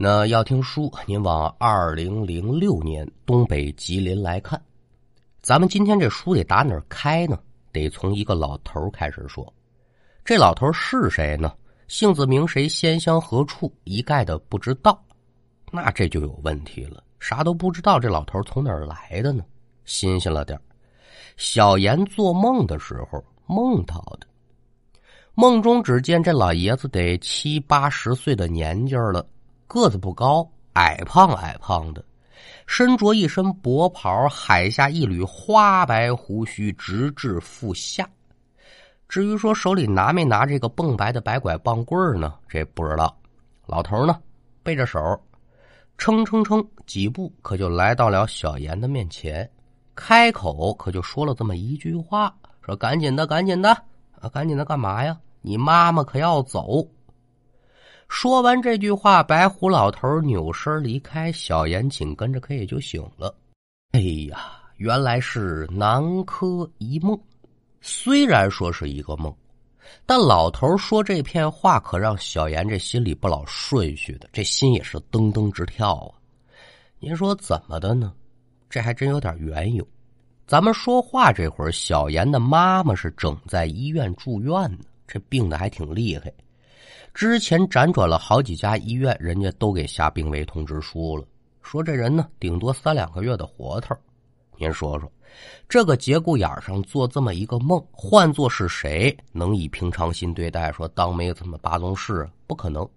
那要听书，您往二零零六年东北吉林来看。咱们今天这书得打哪儿开呢？得从一个老头开始说。这老头是谁呢？姓字名谁？先乡何处？一概的不知道。那这就有问题了，啥都不知道，这老头从哪儿来的呢？新鲜了点小严做梦的时候梦到的，梦中只见这老爷子得七八十岁的年纪了。个子不高，矮胖矮胖的，身着一身薄袍，海下一缕花白胡须直至腹下。至于说手里拿没拿这个蹦白的白拐棒棍呢？这不知道。老头呢，背着手，撑撑撑几步，可就来到了小严的面前，开口可就说了这么一句话：“说赶紧的，赶紧的，啊，赶紧的，干嘛呀？你妈妈可要走。”说完这句话，白胡老头扭身离开，小严紧跟着可也就醒了。哎呀，原来是南柯一梦。虽然说是一个梦，但老头说这片话可让小严这心里不老顺序的，这心也是噔噔直跳啊。您说怎么的呢？这还真有点缘由。咱们说话这会儿，小严的妈妈是正在医院住院呢，这病的还挺厉害。之前辗转了好几家医院，人家都给下病危通知书了，说这人呢顶多三两个月的活头。您说说，这个节骨眼上做这么一个梦，换做是谁能以平常心对待？说当没有这么八宗事，不可能。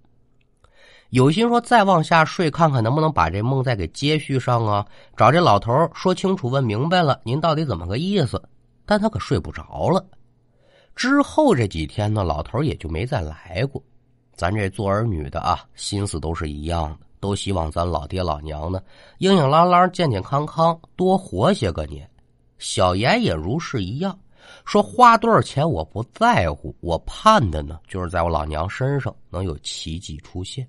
有心说再往下睡，看看能不能把这梦再给接续上啊？找这老头说清楚，问明白了，您到底怎么个意思？但他可睡不着了。之后这几天呢，老头也就没再来过。咱这做儿女的啊，心思都是一样的，都希望咱老爹老娘呢，硬硬朗朗、健健康康，多活些个年。小严也如是一样，说花多少钱我不在乎，我盼的呢，就是在我老娘身上能有奇迹出现。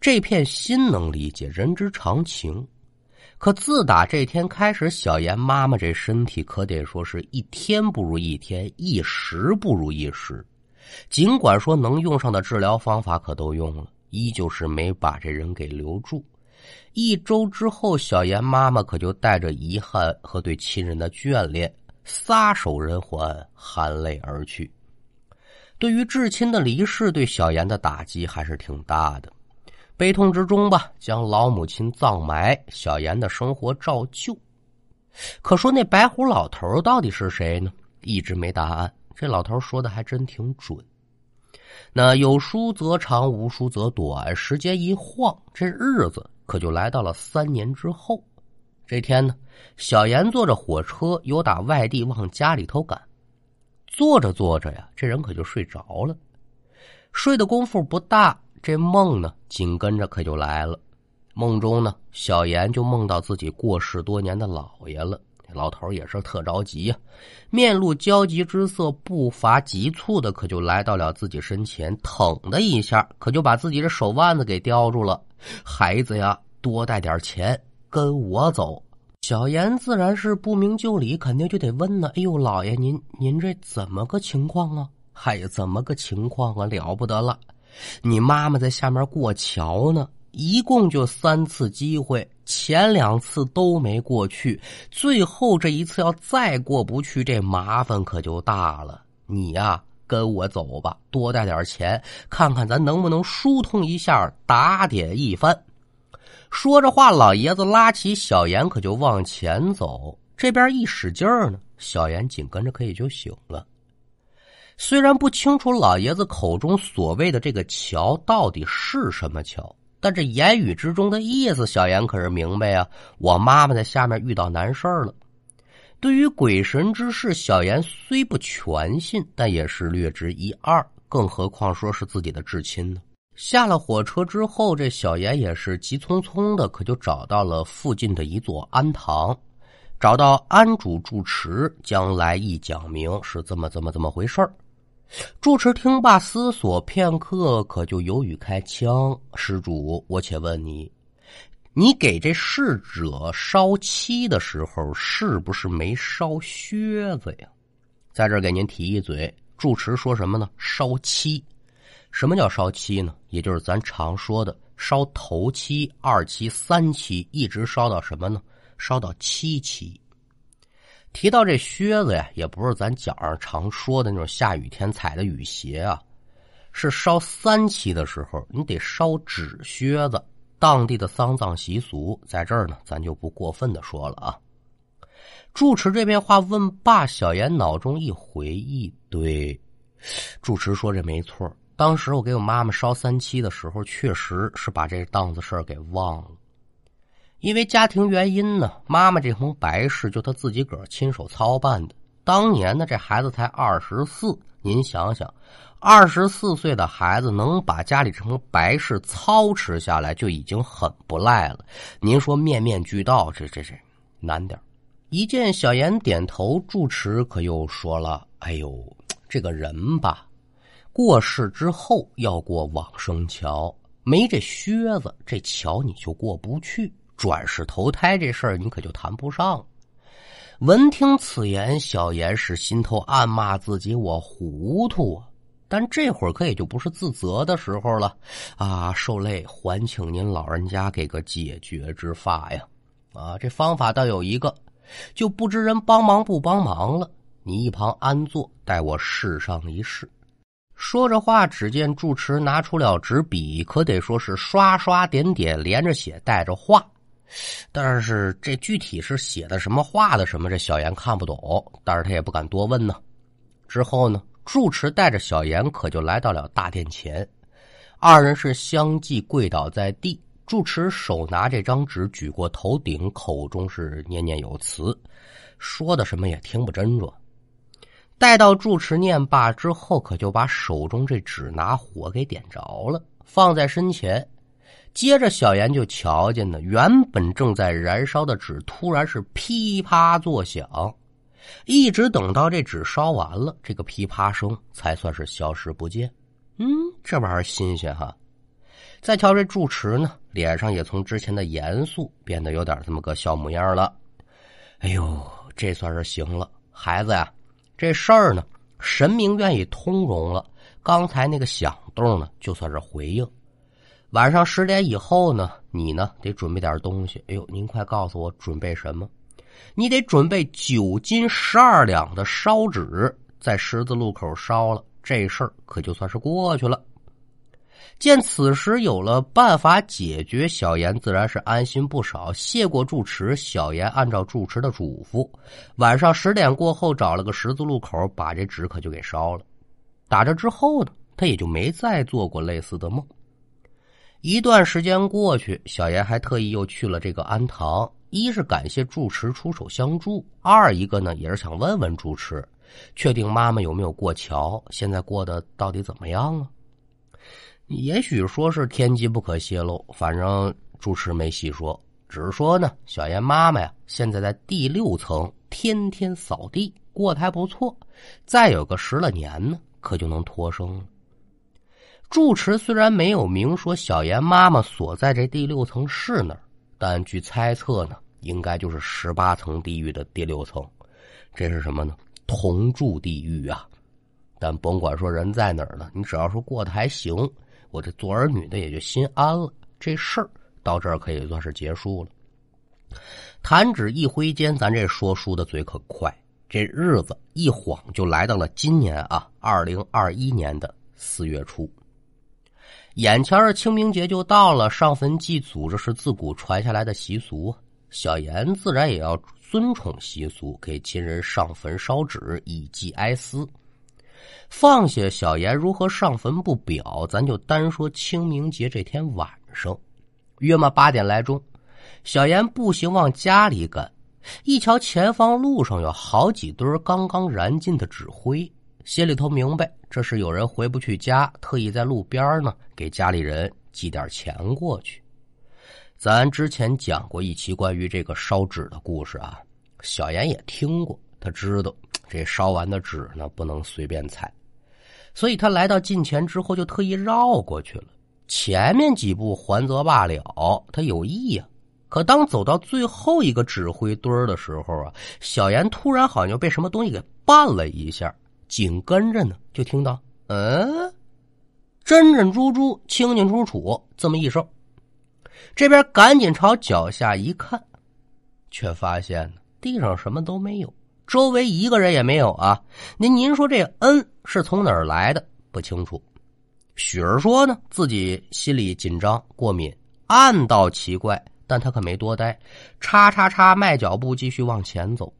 这片心能理解，人之常情。可自打这天开始，小严妈妈这身体可得说是一天不如一天，一时不如一时。尽管说能用上的治疗方法可都用了，依旧是没把这人给留住。一周之后，小严妈妈可就带着遗憾和对亲人的眷恋，撒手人寰，含泪而去。对于至亲的离世，对小严的打击还是挺大的。悲痛之中吧，将老母亲葬埋，小严的生活照旧。可说那白胡老头到底是谁呢？一直没答案。这老头说的还真挺准。那有书则长，无书则短。时间一晃，这日子可就来到了三年之后。这天呢，小严坐着火车由打外地往家里头赶，坐着坐着呀，这人可就睡着了。睡的功夫不大，这梦呢紧跟着可就来了。梦中呢，小严就梦到自己过世多年的姥爷了。老头也是特着急呀，面露焦急之色，步伐急促的，可就来到了自己身前，腾的一下，可就把自己的手腕子给叼住了。孩子呀，多带点钱，跟我走。小严自然是不明就里，肯定就得问呢。哎呦，老爷您您这怎么个情况啊？嗨，怎么个情况啊？了不得了，你妈妈在下面过桥呢。一共就三次机会，前两次都没过去，最后这一次要再过不去，这麻烦可就大了。你呀，跟我走吧，多带点钱，看看咱能不能疏通一下，打点一番。说着话，老爷子拉起小严，可就往前走。这边一使劲儿呢，小严紧跟着可也就醒了。虽然不清楚老爷子口中所谓的这个桥到底是什么桥。但这言语之中的意思，小严可是明白呀。我妈妈在下面遇到难事了。对于鬼神之事，小严虽不全信，但也是略知一二。更何况说是自己的至亲呢？下了火车之后，这小严也是急匆匆的，可就找到了附近的一座庵堂，找到庵主住持，将来意讲明，是这么这么这么回事儿。住持听罢，思索片刻，可就犹豫开腔：“施主，我且问你，你给这逝者烧漆的时候，是不是没烧靴子呀？”在这给您提一嘴，住持说什么呢？烧漆。什么叫烧漆呢？也就是咱常说的烧头七、二七、三七，一直烧到什么呢？烧到七七。提到这靴子呀，也不是咱脚上常说的那种下雨天踩的雨鞋啊，是烧三七的时候，你得烧纸靴子。当地的丧葬习俗，在这儿呢，咱就不过分的说了啊。住持这边话问罢，小严脑中一回忆，对，住持说这没错。当时我给我妈妈烧三七的时候，确实是把这档子事儿给忘了。因为家庭原因呢，妈妈这层白事就她自己个儿亲手操办的。当年呢，这孩子才二十四，您想想，二十四岁的孩子能把家里这层白事操持下来，就已经很不赖了。您说面面俱到，这这这难点一见小严点头，住持可又说了：“哎呦，这个人吧。”过世之后要过往生桥，没这靴子，这桥你就过不去。转世投胎这事儿你可就谈不上。闻听此言，小严是心头暗骂自己：我糊涂啊！但这会儿可也就不是自责的时候了啊！受累，还请您老人家给个解决之法呀！啊，这方法倒有一个，就不知人帮忙不帮忙了。你一旁安坐，待我试上一试。说着话，只见住持拿出了纸笔，可得说是刷刷点点，连着写，带着画。但是这具体是写的什么，画的什么，这小严看不懂，但是他也不敢多问呢。之后呢，住持带着小严可就来到了大殿前，二人是相继跪倒在地。住持手拿这张纸举过头顶，口中是念念有词，说的什么也听不真着。待到住持念罢之后，可就把手中这纸拿火给点着了，放在身前。接着小严就瞧见呢，原本正在燃烧的纸突然是噼啪作响，一直等到这纸烧完了，这个噼啪声才算是消失不见。嗯，这玩意儿新鲜哈。再瞧这住持呢，脸上也从之前的严肃变得有点这么个笑模样了。哎呦，这算是行了，孩子呀。这事儿呢，神明愿意通融了。刚才那个响动呢，就算是回应。晚上十点以后呢，你呢得准备点东西。哎呦，您快告诉我准备什么？你得准备九斤十二两的烧纸，在十字路口烧了，这事儿可就算是过去了。见此时有了办法解决，小严自然是安心不少。谢过住持，小严按照住持的嘱咐，晚上十点过后找了个十字路口，把这纸可就给烧了。打这之后呢，他也就没再做过类似的梦。一段时间过去，小严还特意又去了这个安堂，一是感谢住持出手相助，二一个呢也是想问问住持，确定妈妈有没有过桥，现在过得到底怎么样啊？也许说是天机不可泄露，反正住持没细说，只是说呢，小严妈妈呀，现在在第六层，天天扫地，过得还不错。再有个十来年呢，可就能脱生了。住持虽然没有明说小严妈妈所在这第六层是哪儿，但据猜测呢，应该就是十八层地狱的第六层。这是什么呢？同住地狱啊！但甭管说人在哪儿呢，你只要说过得还行。我这做儿女的也就心安了，这事儿到这儿可以算是结束了。弹指一挥间，咱这说书的嘴可快，这日子一晃就来到了今年啊，二零二一年的四月初。眼前儿清明节就到了，上坟祭祖这是自古传下来的习俗，小严自然也要尊崇习俗，给亲人上坟烧纸以祭哀思。放下小严如何上坟不表，咱就单说清明节这天晚上，约么八点来钟，小严步行往家里赶，一瞧前方路上有好几堆刚刚燃尽的纸灰，心里头明白这是有人回不去家，特意在路边呢给家里人寄点钱过去。咱之前讲过一期关于这个烧纸的故事啊，小严也听过，他知道这烧完的纸呢不能随便踩。所以他来到近前之后，就特意绕过去了。前面几步还则罢了，他有意呀。可当走到最后一个指挥堆的时候啊，小严突然好像被什么东西给绊了一下，紧跟着呢，就听到“嗯”，真真珠珠、清清楚楚这么一声。这边赶紧朝脚下一看，却发现呢地上什么都没有，周围一个人也没有啊！您您说这恩是从哪儿来的？不清楚。许儿说呢，自己心里紧张过敏，暗道奇怪，但他可没多待，叉叉叉迈脚步继续往前走。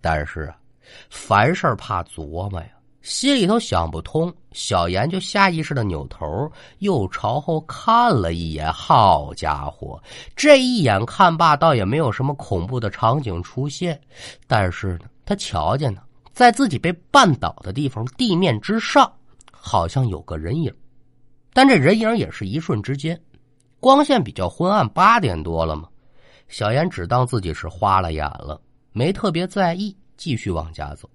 但是啊，凡事怕琢磨呀。心里头想不通，小严就下意识的扭头，又朝后看了一眼。好家伙，这一眼看罢，倒也没有什么恐怖的场景出现。但是呢，他瞧见呢，在自己被绊倒的地方，地面之上好像有个人影。但这人影也是一瞬之间，光线比较昏暗，八点多了嘛。小严只当自己是花了眼了，没特别在意，继续往家走。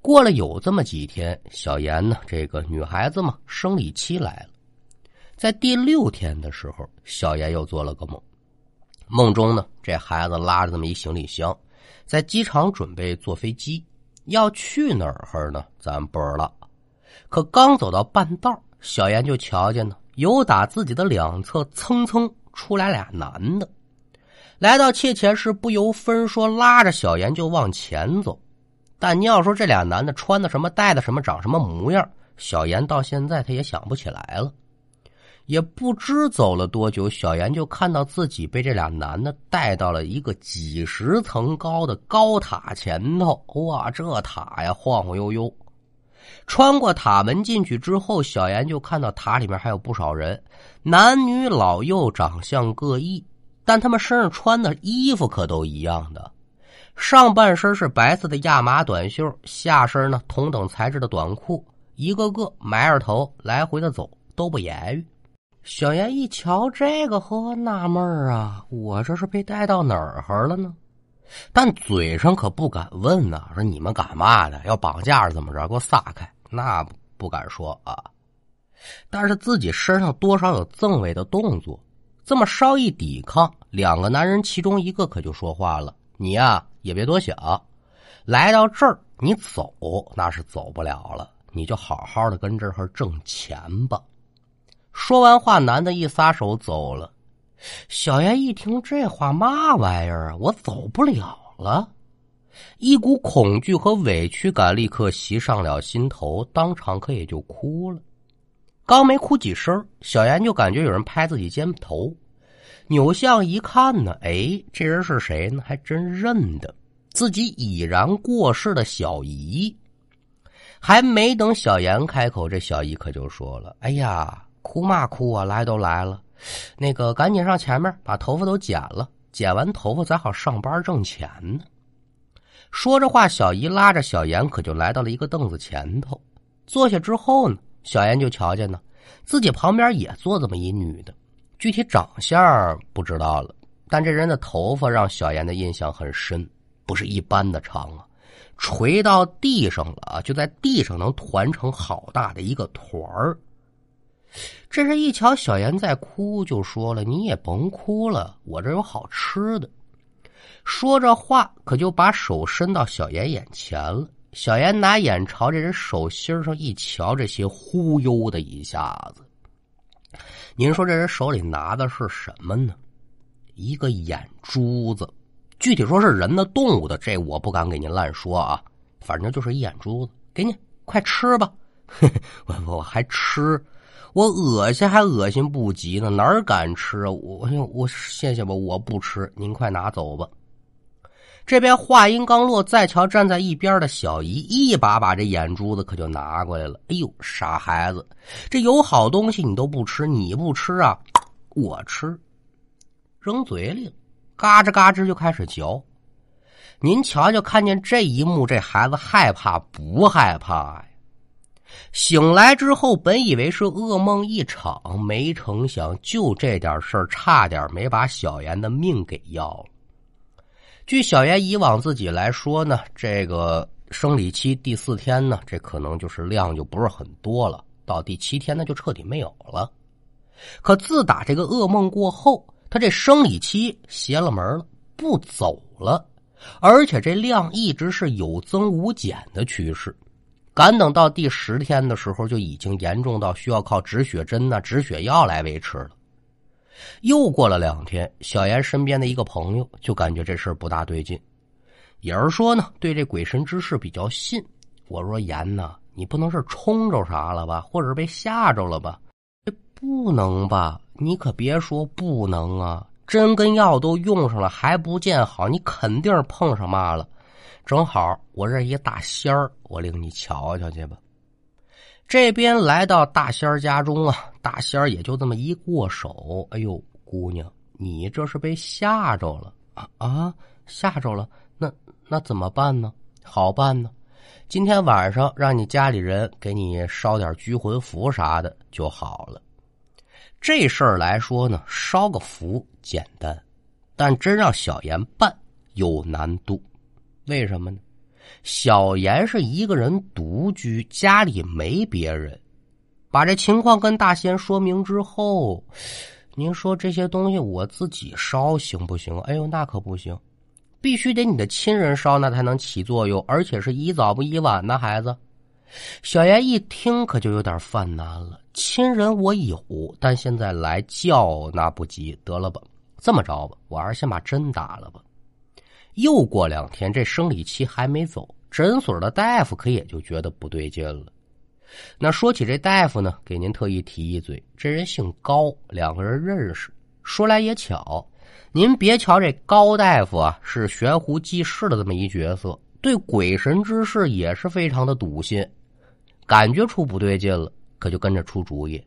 过了有这么几天，小严呢，这个女孩子嘛，生理期来了。在第六天的时候，小严又做了个梦，梦中呢，这孩子拉着这么一行李箱，在机场准备坐飞机，要去哪儿呢？咱不知道。可刚走到半道，小严就瞧见呢，有打自己的两侧蹭蹭出来俩男的，来到窃前室，不由分说拉着小严就往前走。但你要说这俩男的穿的什么、戴的什么、长什么模样，小严到现在他也想不起来了。也不知走了多久，小严就看到自己被这俩男的带到了一个几十层高的高塔前头。哇，这塔呀晃晃悠悠。穿过塔门进去之后，小严就看到塔里面还有不少人，男女老幼，长相各异，但他们身上穿的衣服可都一样的。上半身是白色的亚麻短袖，下身呢同等材质的短裤，一个个埋着头来回的走，都不言语。小严一瞧这个，呵，纳闷啊，我这是被带到哪儿了呢？但嘴上可不敢问呐，说你们干嘛的？要绑架是怎么着？给我撒开！那不敢说啊。但是自己身上多少有赠位的动作，这么稍一抵抗，两个男人其中一个可就说话了：“你呀。”也别多想，来到这儿你走那是走不了了，你就好好的跟这儿挣钱吧。说完话，男的一撒手走了。小燕一听这话，嘛玩意儿啊？我走不了了，一股恐惧和委屈感立刻袭上了心头，当场可也就哭了。刚没哭几声，小严就感觉有人拍自己肩头。扭向一看呢，哎，这人是谁呢？还真认得，自己已然过世的小姨。还没等小严开口，这小姨可就说了：“哎呀，哭嘛哭啊，来都来了，那个赶紧上前面把头发都剪了，剪完头发咱好上班挣钱呢。”说着话，小姨拉着小严可就来到了一个凳子前头，坐下之后呢，小严就瞧见呢，自己旁边也坐这么一女的。具体长相不知道了，但这人的头发让小严的印象很深，不是一般的长啊，垂到地上了啊，就在地上能团成好大的一个团儿。这是一瞧小严在哭，就说了：“你也甭哭了，我这有好吃的。”说着话，可就把手伸到小严眼前了。小严拿眼朝这人手心上一瞧，这些忽悠的一下子。您说这人手里拿的是什么呢？一个眼珠子，具体说是人的、动物的，这我不敢给您乱说啊。反正就是一眼珠子，给你，快吃吧。我我还吃，我恶心还恶心不及呢，哪敢吃啊？我我谢谢吧，我不吃，您快拿走吧。这边话音刚落，再瞧站在一边的小姨，一把把这眼珠子可就拿过来了。哎呦，傻孩子，这有好东西你都不吃，你不吃啊？我吃，扔嘴里了，嘎吱嘎吱就开始嚼。您瞧瞧，看见这一幕，这孩子害怕不害怕呀？醒来之后，本以为是噩梦一场，没成想就这点事儿，差点没把小严的命给要了。据小严以往自己来说呢，这个生理期第四天呢，这可能就是量就不是很多了。到第七天呢，就彻底没有了。可自打这个噩梦过后，他这生理期邪了门了，不走了，而且这量一直是有增无减的趋势。赶等到第十天的时候，就已经严重到需要靠止血针呐、止血药来维持了。又过了两天，小严身边的一个朋友就感觉这事不大对劲，也是说呢，对这鬼神之事比较信。我说严呐，你不能是冲着啥了吧，或者是被吓着了吧？这不能吧？你可别说不能啊！针跟药都用上了还不见好，你肯定碰上嘛了。正好我这一大仙儿，我领你瞧瞧去吧。这边来到大仙儿家中啊，大仙儿也就这么一过手，哎呦，姑娘，你这是被吓着了啊啊！吓着了，那那怎么办呢？好办呢，今天晚上让你家里人给你烧点拘魂符啥的就好了。这事儿来说呢，烧个符简单，但真让小严办有难度。为什么呢？小严是一个人独居，家里没别人。把这情况跟大仙说明之后，您说这些东西我自己烧行不行？哎呦，那可不行，必须得你的亲人烧，那才能起作用，而且是宜早不宜晚呢，孩子。小严一听可就有点犯难了。亲人我有，但现在来叫那不急，得了吧，这么着吧，我还是先把针打了吧。又过两天，这生理期还没走，诊所的大夫可也就觉得不对劲了。那说起这大夫呢，给您特意提一嘴，这人姓高，两个人认识。说来也巧，您别瞧这高大夫啊，是悬壶济世的这么一角色，对鬼神之事也是非常的笃信。感觉出不对劲了，可就跟着出主意。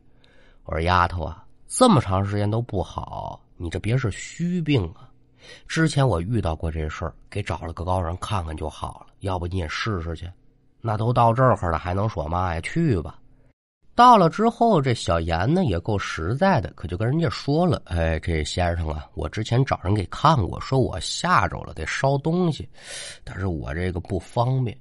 我说丫头啊，这么长时间都不好，你这别是虚病啊。之前我遇到过这事儿，给找了个高人看看就好了。要不你也试试去？那都到这儿了，还能说嘛呀？去吧。到了之后，这小严呢也够实在的，可就跟人家说了：“哎，这先生啊，我之前找人给看过，说我吓着了，得烧东西，但是我这个不方便。”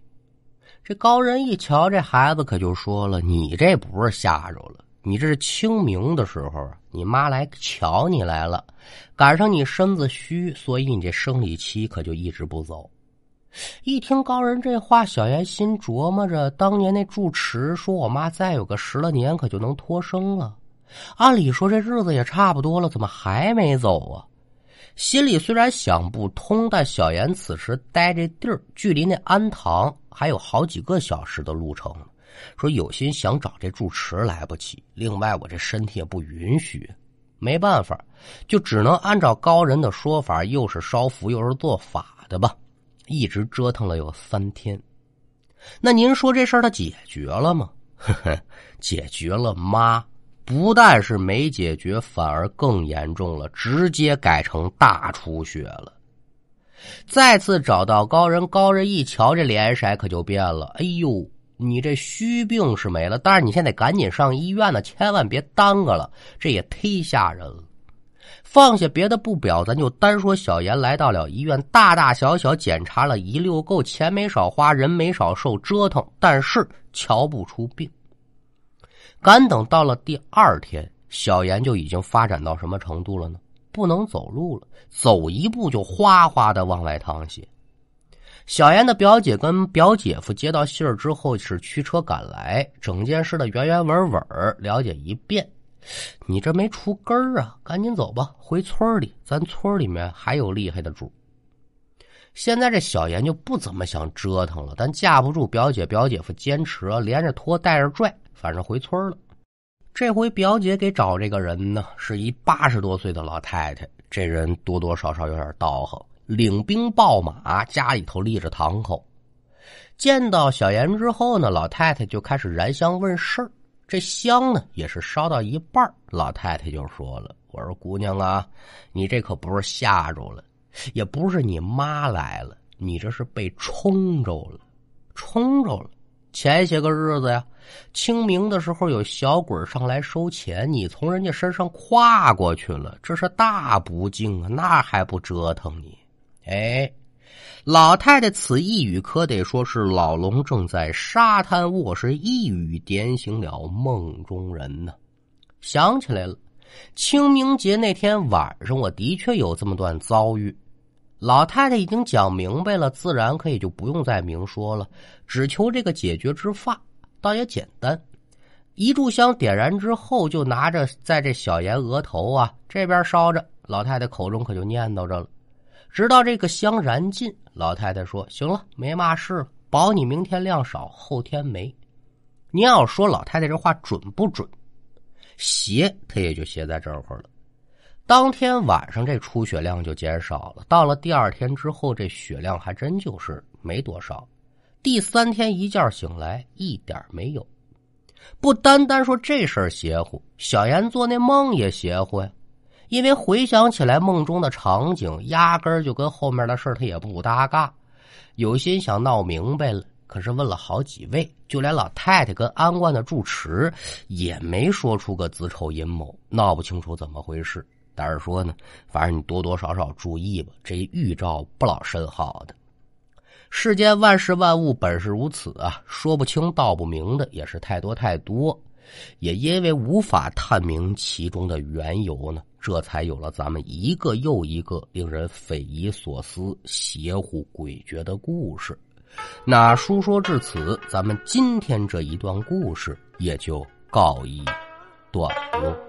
这高人一瞧，这孩子可就说了：“你这不是吓着了。”你这是清明的时候啊，你妈来瞧你来了，赶上你身子虚，所以你这生理期可就一直不走。一听高人这话，小严心琢磨着，当年那住持说我妈再有个十来年可就能脱生了，按理说这日子也差不多了，怎么还没走啊？心里虽然想不通，但小严此时待这地儿距离那安堂还有好几个小时的路程。说有心想找这住持来不起，另外我这身体也不允许，没办法，就只能按照高人的说法，又是烧符又是做法的吧，一直折腾了有三天。那您说这事儿他解决了吗？呵呵，解决了妈，不但是没解决，反而更严重了，直接改成大出血了。再次找到高人，高人一瞧这脸色可就变了，哎呦！你这虚病是没了，但是你现在赶紧上医院呢，千万别耽搁了，这也忒吓人了。放下别的不表，咱就单说小严来到了医院，大大小小检查了一溜够，钱没少花，人没少受折腾，但是瞧不出病。赶等到了第二天，小严就已经发展到什么程度了呢？不能走路了，走一步就哗哗的往外淌血。小严的表姐跟表姐夫接到信儿之后，是驱车赶来，整件事的原原文文了解一遍。你这没出根儿啊，赶紧走吧，回村里，咱村里面还有厉害的主。现在这小严就不怎么想折腾了，但架不住表姐表姐夫坚持，连着拖带着拽，反正回村了。这回表姐给找这个人呢，是一八十多岁的老太太，这人多多少少有点道行。领兵抱马，家里头立着堂口。见到小严之后呢，老太太就开始燃香问事儿。这香呢，也是烧到一半老太太就说了：“我说姑娘啊，你这可不是吓着了，也不是你妈来了，你这是被冲着了，冲着了。前些个日子呀，清明的时候有小鬼上来收钱，你从人家身上跨过去了，这是大不敬啊，那还不折腾你？”哎，老太太此一语可得说是老龙正在沙滩卧，室一语点醒了梦中人呢。想起来了，清明节那天晚上，我的确有这么段遭遇。老太太已经讲明白了，自然可以就不用再明说了，只求这个解决之法，倒也简单。一炷香点燃之后，就拿着在这小严额头啊这边烧着，老太太口中可就念叨着了。直到这个香燃尽，老太太说：“行了，没嘛事，保你明天量少，后天没。”您要说老太太这话准不准？邪，他也就邪在这会儿了。当天晚上这出血量就减少了，到了第二天之后，这血量还真就是没多少。第三天一觉醒来，一点没有。不单单说这事儿邪乎，小严做那梦也邪乎呀。因为回想起来梦中的场景，压根儿就跟后面的事他也不搭嘎。有心想闹明白了，可是问了好几位，就连老太太跟安官的住持也没说出个子丑寅卯，闹不清楚怎么回事。但是说呢，反正你多多少少注意吧，这预兆不老甚好的。世间万事万物本是如此啊，说不清道不明的也是太多太多，也因为无法探明其中的缘由呢，这才有了咱们一个又一个令人匪夷所思、邪乎诡谲的故事。那书说至此，咱们今天这一段故事也就告一段落。